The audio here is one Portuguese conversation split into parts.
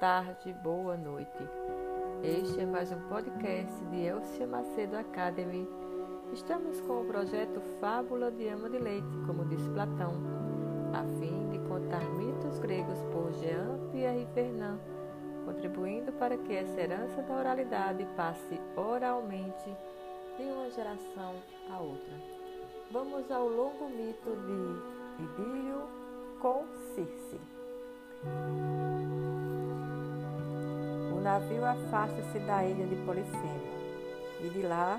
tarde, boa noite. Este é mais um podcast de Elcia Macedo Academy. Estamos com o projeto Fábula de Ama de Leite, como diz Platão, a fim de contar mitos gregos por Jean Pierre Fernand, contribuindo para que essa herança da oralidade passe oralmente de uma geração a outra. Vamos ao longo mito de Idílio com Circe. O navio afasta-se da ilha de Polifemo e de lá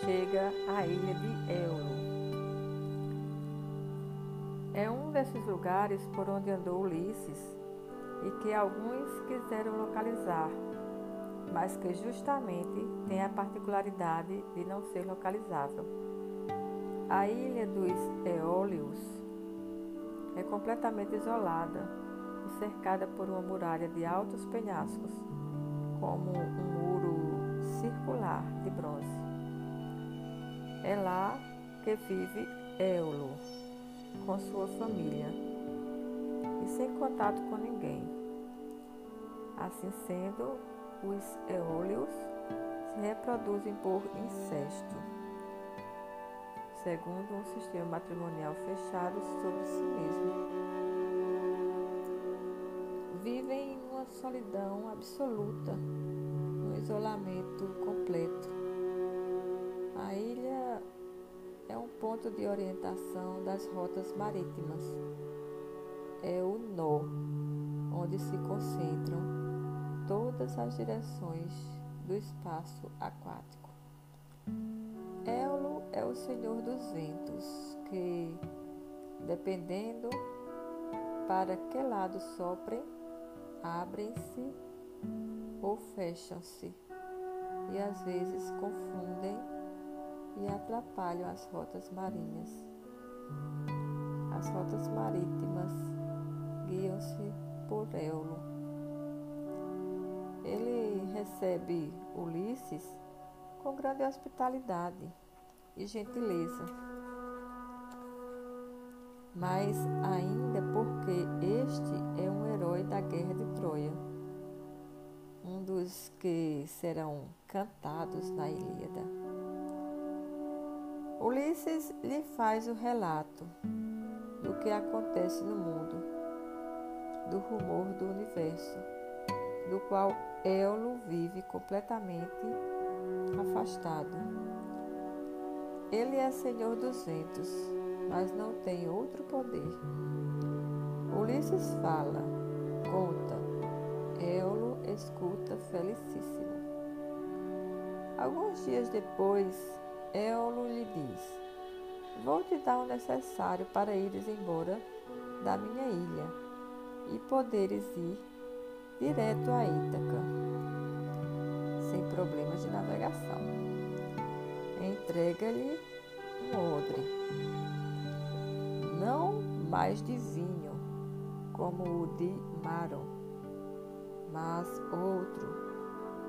chega à ilha de Éolo. É um desses lugares por onde andou Ulisses e que alguns quiseram localizar, mas que justamente tem a particularidade de não ser localizável. A ilha dos Eólios é completamente isolada e cercada por uma muralha de altos penhascos, como um muro circular de bronze. É lá que vive Éolo, com sua família, e sem contato com ninguém. Assim sendo, os eólios se reproduzem por incesto, segundo um sistema matrimonial fechado sobre si mesmo absoluta, no isolamento completo. A ilha é um ponto de orientação das rotas marítimas. É o nó, onde se concentram todas as direções do espaço aquático. Éolo é o senhor dos ventos, que, dependendo para que lado soprem, abrem-se ou fecham-se e às vezes confundem e atrapalham as rotas marinhas. As rotas marítimas guiam-se por Éolo. Ele recebe Ulisses com grande hospitalidade e gentileza mas ainda porque este é um herói da guerra de Troia, um dos que serão cantados na Ilíada. Ulisses lhe faz o relato do que acontece no mundo, do rumor do universo, do qual Éolo vive completamente afastado. Ele é senhor dos ventos mas não tem outro poder. Ulisses fala, conta, Éolo escuta felicíssimo. Alguns dias depois, Éolo lhe diz: Vou te dar o necessário para ires embora da minha ilha e poderes ir direto a Ítaca, sem problemas de navegação. Entrega-lhe um odre não mais de vinho, como o de Maron, mas outro,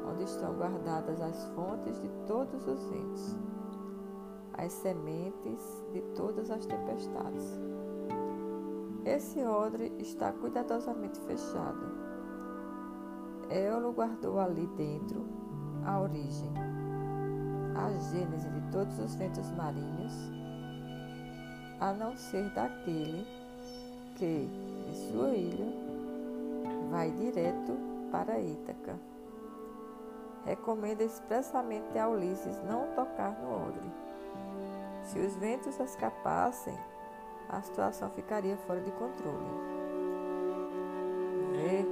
onde estão guardadas as fontes de todos os ventos, as sementes de todas as tempestades. Esse odre está cuidadosamente fechado. Éolo guardou ali dentro a origem, a gênese de todos os ventos marinhos a não ser daquele que, de sua ilha, vai direto para Ítaca. Recomenda expressamente a Ulisses não tocar no odre. Se os ventos escapassem, a situação ficaria fora de controle. Vê,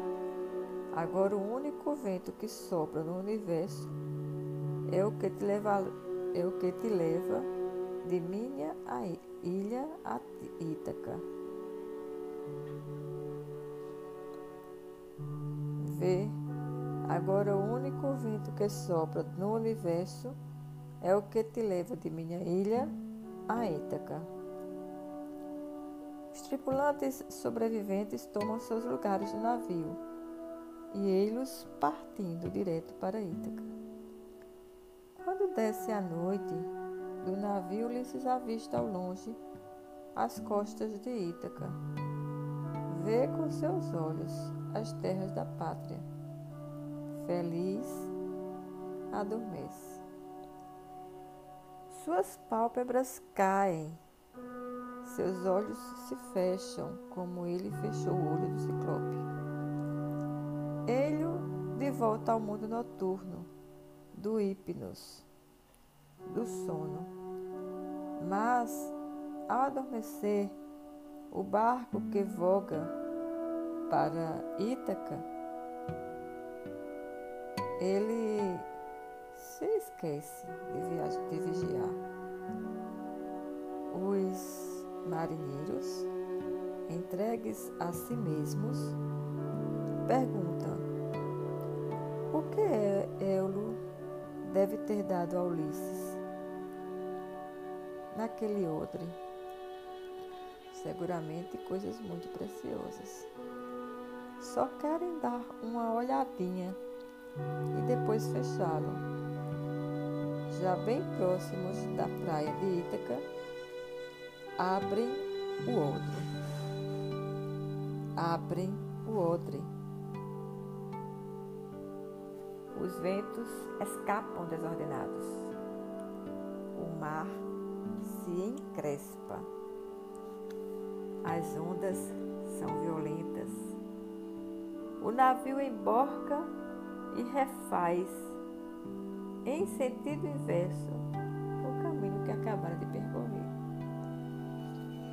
agora o único vento que sopra no universo é o que te leva, é o que te leva de minha a ilha Ítaca. Vê, agora o único vento que sopra no universo é o que te leva de minha ilha a Ítaca. Os tripulantes sobreviventes tomam seus lugares no navio e eles partindo direto para Ítaca. Quando desce a noite, do navio Ulisses avista ao longe as costas de Ítaca. Vê com seus olhos as terras da pátria. Feliz adormece. Suas pálpebras caem, seus olhos se fecham, como ele fechou o olho do ciclope. Ele de volta ao mundo noturno, do hipnos, do sono. Mas, ao adormecer, o barco que voga para Ítaca, ele se esquece de, de vigiar. Os marinheiros, entregues a si mesmos, perguntam: o que Eulo deve ter dado a Ulisses naquele odre? Seguramente coisas muito preciosas. Só querem dar uma olhadinha e depois fechá-lo. Já bem próximos da praia de Ítaca, abrem o outro. Abrem o odre. Os ventos escapam desordenados. O mar se encrespa. As ondas são violentas. O navio emborca e refaz em sentido inverso o caminho que acabara de percorrer.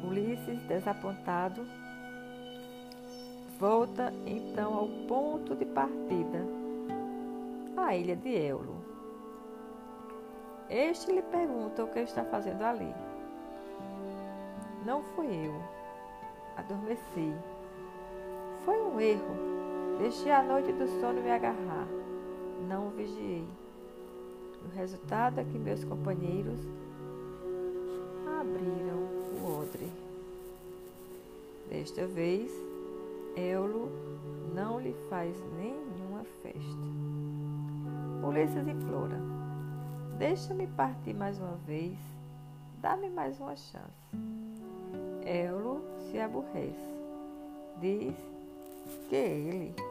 Ulisses, desapontado, volta então ao ponto de partida, a ilha de Eulo. Este lhe pergunta o que está fazendo ali. Não fui eu. Adormeci. Foi um erro Deixei a noite do sono me agarrar. Não vigiei. O resultado é que meus companheiros abriram o odre. Desta vez, Eulo não lhe faz nenhuma festa. Ulisses implora: Deixa-me partir mais uma vez, dá-me mais uma chance. Eulo se aborrece. Diz que ele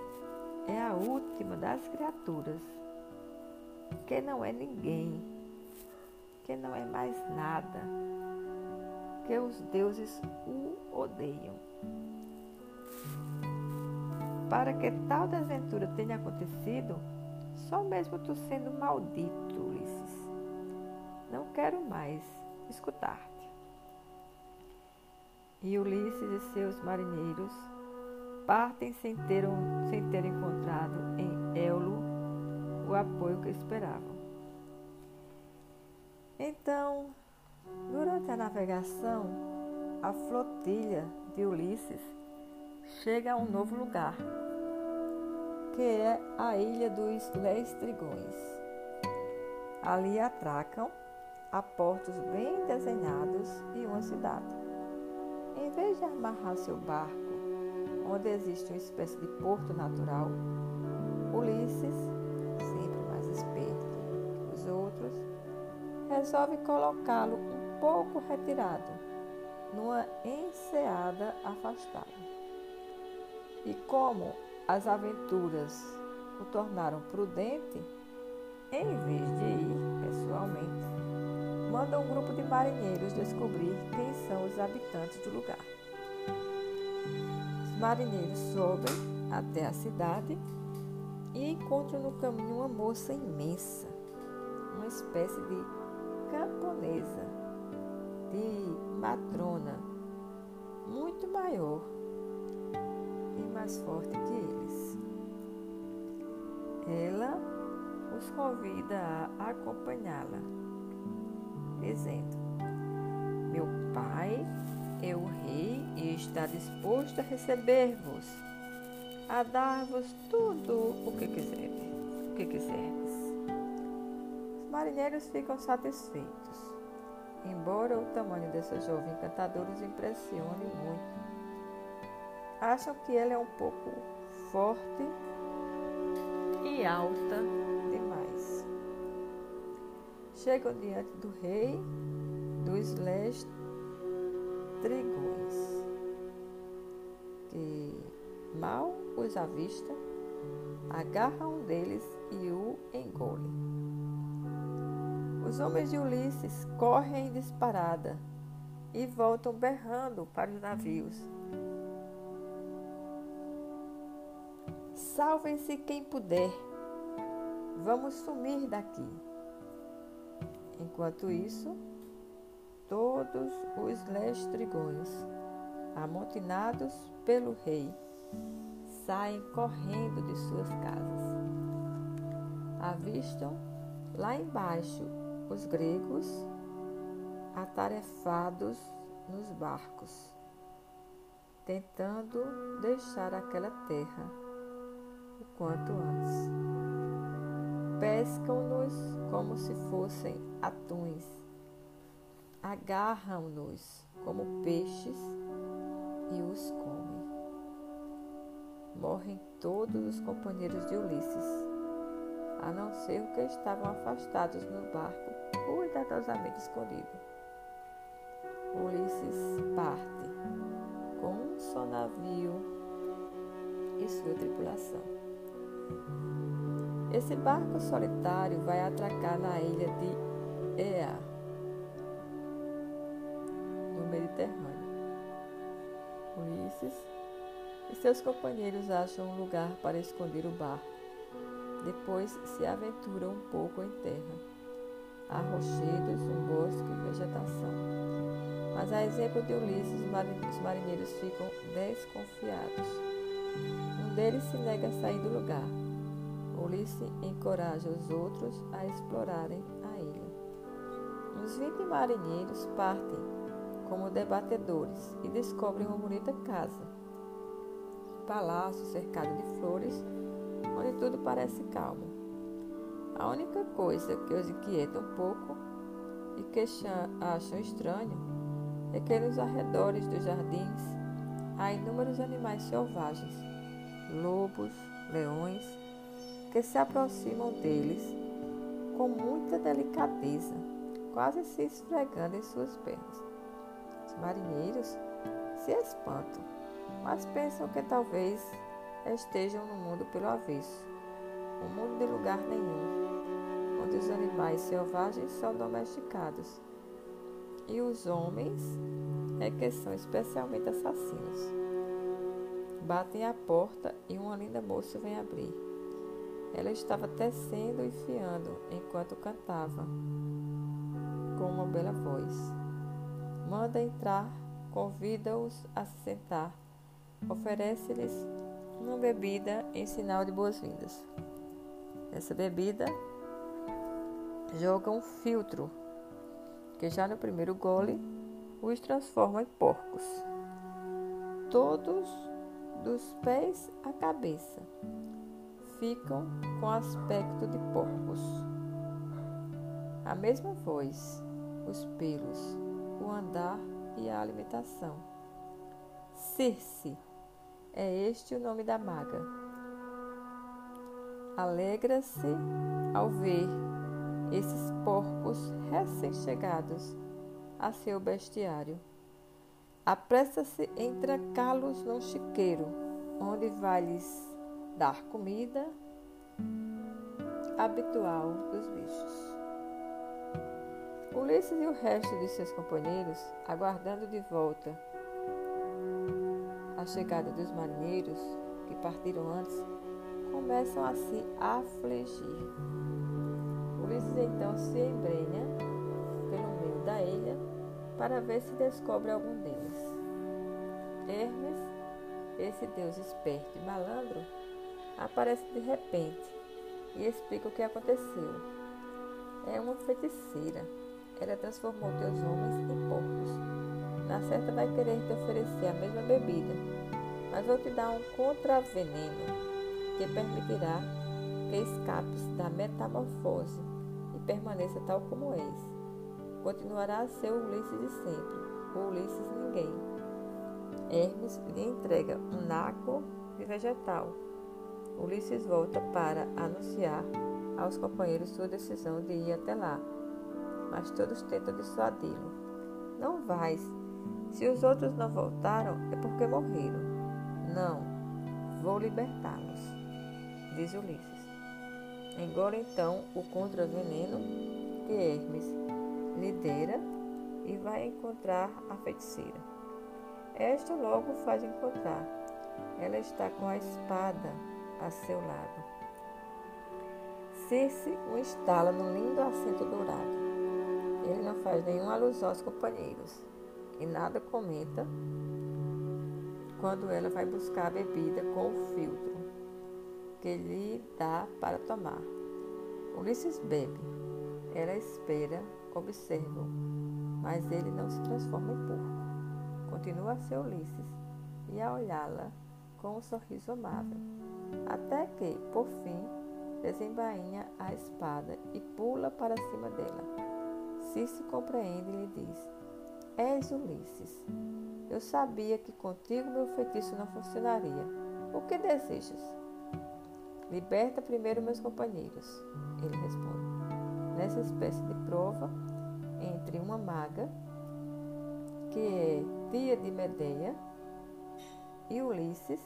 é a última das criaturas, que não é ninguém, que não é mais nada, que os deuses o odeiam. Para que tal desventura tenha acontecido, só mesmo tu sendo maldito, Ulisses. Não quero mais escutar-te. E Ulisses e seus marinheiros partem sem ter, um, sem ter encontrado em Eulo o apoio que esperavam. Então, durante a navegação, a flotilha de Ulisses chega a um novo lugar, que é a ilha dos Lestrigões. Ali atracam a portos bem desenhados e uma cidade. Em vez de amarrar seu barco onde existe uma espécie de porto natural, Ulisses, sempre mais esperto que os outros, resolve colocá-lo um pouco retirado, numa enseada afastada. E como as aventuras o tornaram prudente, em vez de ir pessoalmente, manda um grupo de marinheiros descobrir quem são os habitantes do lugar marinheiros sobem até a cidade e encontram no caminho uma moça imensa, uma espécie de camponesa, de matrona, muito maior e mais forte que eles. Ela os convida a acompanhá-la, dizendo: Meu pai é o rei e está disposto a receber-vos, a dar-vos tudo o que quiserdes. O que quiserdes. Os marinheiros ficam satisfeitos, embora o tamanho dessa jovem encantadora os impressione muito. Acham que ela é um pouco forte e alta demais. Chegam diante do rei dos leste trigões, que mal os avista, agarra um deles e o engole. Os homens de Ulisses correm em disparada e voltam berrando para os navios. Salvem-se quem puder. Vamos sumir daqui. Enquanto isso, todos os lestrigões, amotinados pelo rei, saem correndo de suas casas. Avistam lá embaixo os gregos atarefados nos barcos, tentando deixar aquela terra o quanto antes. Pescam-nos como se fossem atuns, agarram-nos como peixes e os comem. Morrem todos os companheiros de Ulisses, a não ser os que estavam afastados no barco, cuidadosamente escondido. Ulisses parte com um só navio e sua tripulação. Esse barco solitário vai atracar na ilha de Ea, no Mediterrâneo. Ulisses e seus companheiros acham um lugar para esconder o barco. Depois se aventuram um pouco em terra. Há rochedos, um bosque e vegetação. Mas a exemplo de Ulisses, os marinheiros ficam desconfiados. Um deles se nega a sair do lugar. Ulisses encoraja os outros a explorarem a ilha. Os 20 marinheiros partem como debatedores e descobrem uma bonita casa. palácio cercado de flores, onde tudo parece calmo. A única coisa que os inquieta um pouco e que acham estranho é que nos arredores dos jardins há inúmeros animais selvagens, lobos, leões, que se aproximam deles com muita delicadeza, quase se esfregando em suas pernas. Os marinheiros se espantam, mas pensam que talvez estejam no mundo pelo avesso, um mundo de lugar nenhum, onde os animais selvagens são domesticados e os homens é que são especialmente assassinos. Batem à porta e uma linda moça vem abrir. Ela estava tecendo e fiando enquanto cantava, com uma bela voz. Manda entrar, convida-os a se sentar, oferece-lhes uma bebida em sinal de boas-vindas. Essa bebida joga um filtro que já no primeiro gole os transforma em porcos. Todos, dos pés à cabeça, ficam com aspecto de porcos. A mesma voz, os pelos, o andar e a alimentação. Circe é este o nome da maga. Alegra-se ao ver esses porcos recém-chegados a seu bestiário. Apressa-se em trancá-los num chiqueiro, onde vai lhes dar comida habitual dos bichos. Ulisses e o resto de seus companheiros, aguardando de volta a chegada dos marinheiros que partiram antes, começam a se afligir. Ulisses então se embrenha pelo meio da ilha para ver se descobre algum deles. Hermes, esse deus esperto e malandro, aparece de repente e explica o que aconteceu. É uma feiticeira. Ela transformou teus homens em porcos. Na certa vai querer te oferecer a mesma bebida, mas vou te dar um contraveneno que permitirá que escapes da metamorfose e permaneça tal como és. Continuará a ser o Ulisses de sempre, o Ulisses ninguém. Hermes lhe entrega um naco de vegetal. Ulisses volta para anunciar aos companheiros sua decisão de ir até lá, mas todos tentam dissuadi-lo. Não vais. Se os outros não voltaram, é porque morreram. Não. Vou libertá-los, diz Ulisses. Engole então o contraveneno que Hermes lidera e vai encontrar a feiticeira. Esta logo faz encontrar. Ela está com a espada a seu lado. Circe o instala no lindo assento dourado. Ele não faz nenhuma alusão aos companheiros e nada comenta quando ela vai buscar a bebida com o filtro que lhe dá para tomar. Ulisses bebe. Ela espera, observa, mas ele não se transforma em porco. Continua a ser Ulisses e a olhá-la com um sorriso amável, até que, por fim, desembainha a espada e pula para cima dela. Circe compreende e lhe diz: És Ulisses. Eu sabia que contigo meu feitiço não funcionaria. O que desejas? Liberta primeiro meus companheiros, ele responde. Nessa espécie de prova entre uma maga, que é tia de Medeia, e Ulisses,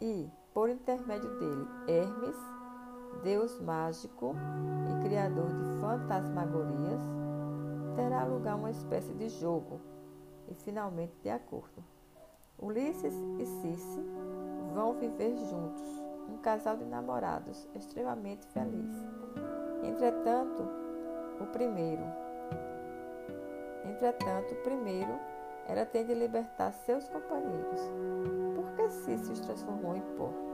e, por intermédio dele, Hermes, deus mágico e criador de fantasmagorias, terá lugar uma espécie de jogo e finalmente de acordo. Ulisses e Circe vão viver juntos, um casal de namorados extremamente feliz. Entretanto, o primeiro, entretanto, o primeiro era ter de libertar seus companheiros. Por que Circe os transformou em porcos?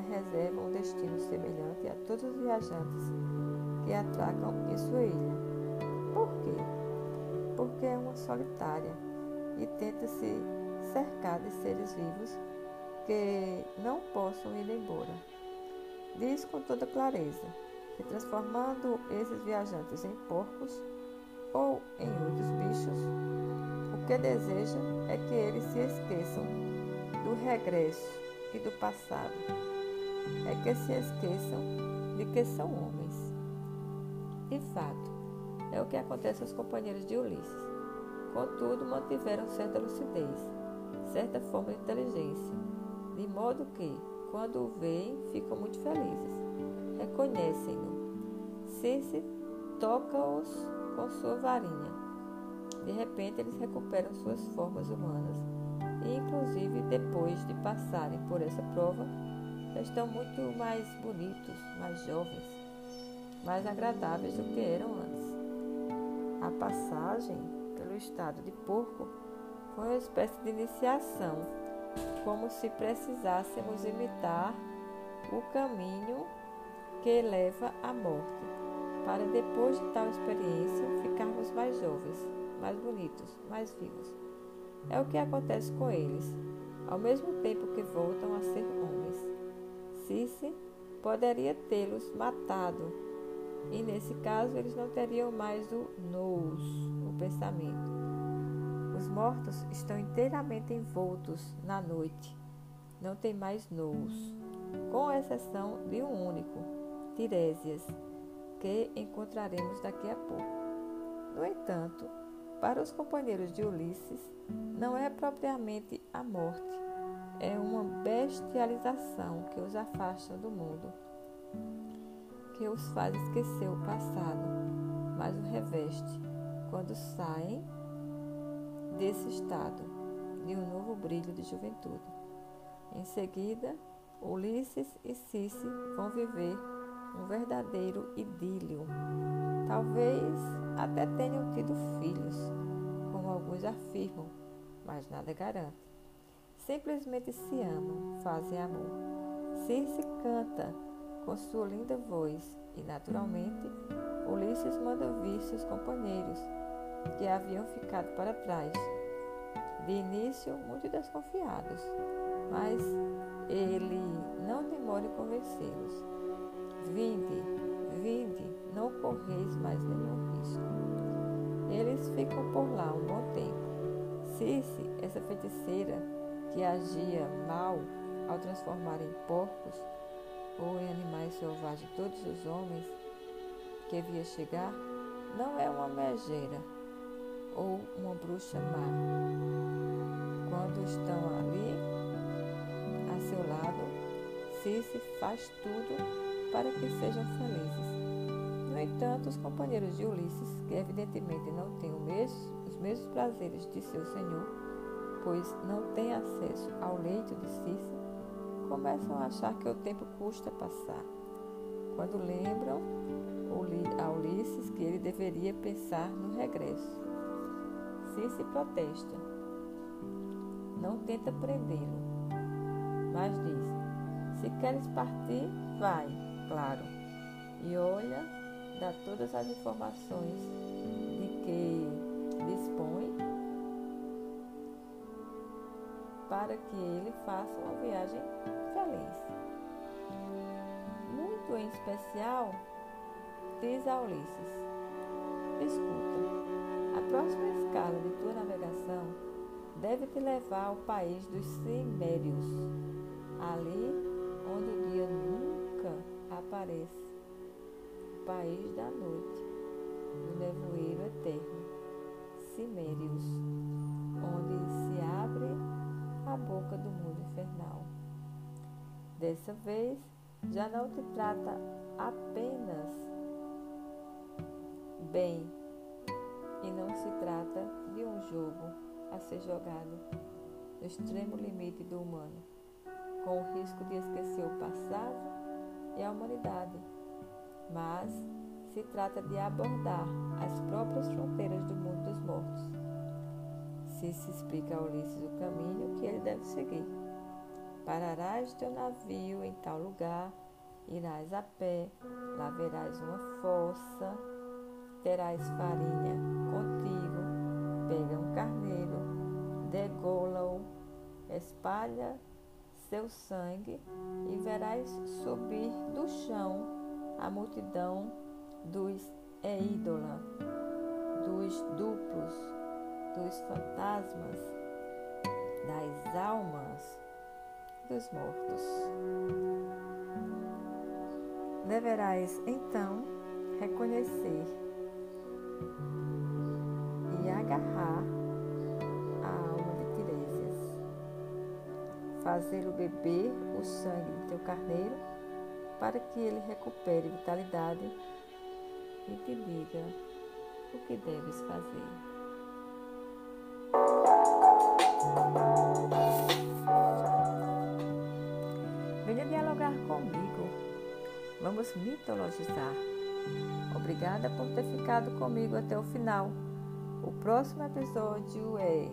Ela reserva um destino semelhante a todos os viajantes que atracam em sua ilha. Por quê? Porque é uma solitária e tenta se cercar de seres vivos que não possam ir embora. Diz com toda clareza que transformando esses viajantes em porcos ou em outros bichos, o que deseja é que eles se esqueçam do regresso e do passado. É que se esqueçam de que são homens. De fato, é o que acontece aos companheiros de Ulisses. Contudo, mantiveram certa lucidez, certa forma de inteligência, de modo que, quando o veem, ficam muito felizes. Reconhecem-no. Circe toca-os com sua varinha. De repente, eles recuperam suas formas humanas e, inclusive, depois de passarem por essa prova, estão muito mais bonitos, mais jovens, mais agradáveis do que eram antes. A passagem pelo estado de porco foi uma espécie de iniciação, como se precisássemos imitar o caminho que leva à morte, para depois de tal experiência ficarmos mais jovens, mais bonitos, mais vivos. É o que acontece com eles, ao mesmo tempo que voltam a ser homens. Circe poderia tê-los matado, e nesse caso eles não teriam mais o nous, o pensamento. Os mortos estão inteiramente envoltos na noite, não tem mais nous, com exceção de um único, Tiresias, que encontraremos daqui a pouco. No entanto, para os companheiros de Ulisses, não é propriamente a morte, é uma bestialização que os afasta do mundo, que os faz esquecer o passado, mas o reveste quando saem desse estado de um novo brilho de juventude. Em seguida, Ulisses e Circe vão viver um verdadeiro idílio. Talvez até tenham tido filhos, como alguns afirmam, mas nada garante. Simplesmente se amam, fazem amor. Circe canta com sua linda voz e, naturalmente, Ulisses manda vir seus companheiros, que haviam ficado para trás. De início, muito desconfiados, mas ele não demora em convencê-los. Vinde, vinde, não correis mais nenhum risco. Eles ficam por lá um bom tempo. Circe, essa feiticeira que agia mal ao transformar em porcos ou em animais selvagens todos os homens que via chegar, não é uma megeira ou uma bruxa má. Quando estão ali, seu lado, Circe faz tudo para que sejam felizes. No entanto, os companheiros de Ulisses, que evidentemente não têm os mesmos prazeres de seu senhor, pois não têm acesso ao leito de Circe, começam a achar que o tempo custa passar. Quando lembram a Ulisses que ele deveria pensar no regresso. Circe protesta. Não tenta prendê-lo, mas diz: Se queres partir, vai, claro. E olha, dá todas as informações de que dispõe para que ele faça uma viagem feliz. Muito em especial, diz a Ulisses: Escuta, a próxima escala de tua navegação deve te levar ao país dos Cimérios, ali onde o dia nunca aparece, o país da noite, do nevoeiro eterno, Cimérios, onde se abre a boca do mundo infernal. Dessa vez, já não te trata apenas bem e não se trata de um jogo a ser jogado no extremo limite do humano, com o risco de esquecer o passado e a humanidade, mas se trata de abordar as próprias fronteiras do mundo dos mortos. Se explica a Ulisses o caminho que ele deve seguir. Pararás teu navio em tal lugar, irás a pé, lá verás uma fossa, terás farinha contigo, pega um carneiro, degola-o, espalha seu sangue e verás subir do chão a multidão dos Eídola, dos duplos, dos fantasmas, das almas dos mortos. Deverás então reconhecer e agarrar a alma de Tiresias, fazê-lo beber o sangue do teu carneiro para que ele recupere vitalidade e te diga o que deves fazer. Venha dialogar comigo. Vamos mitologizar. Obrigada por ter ficado comigo até o final. O próximo episódio é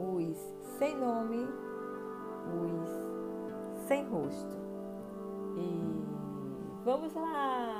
os sem nome, os sem rosto. E vamos lá!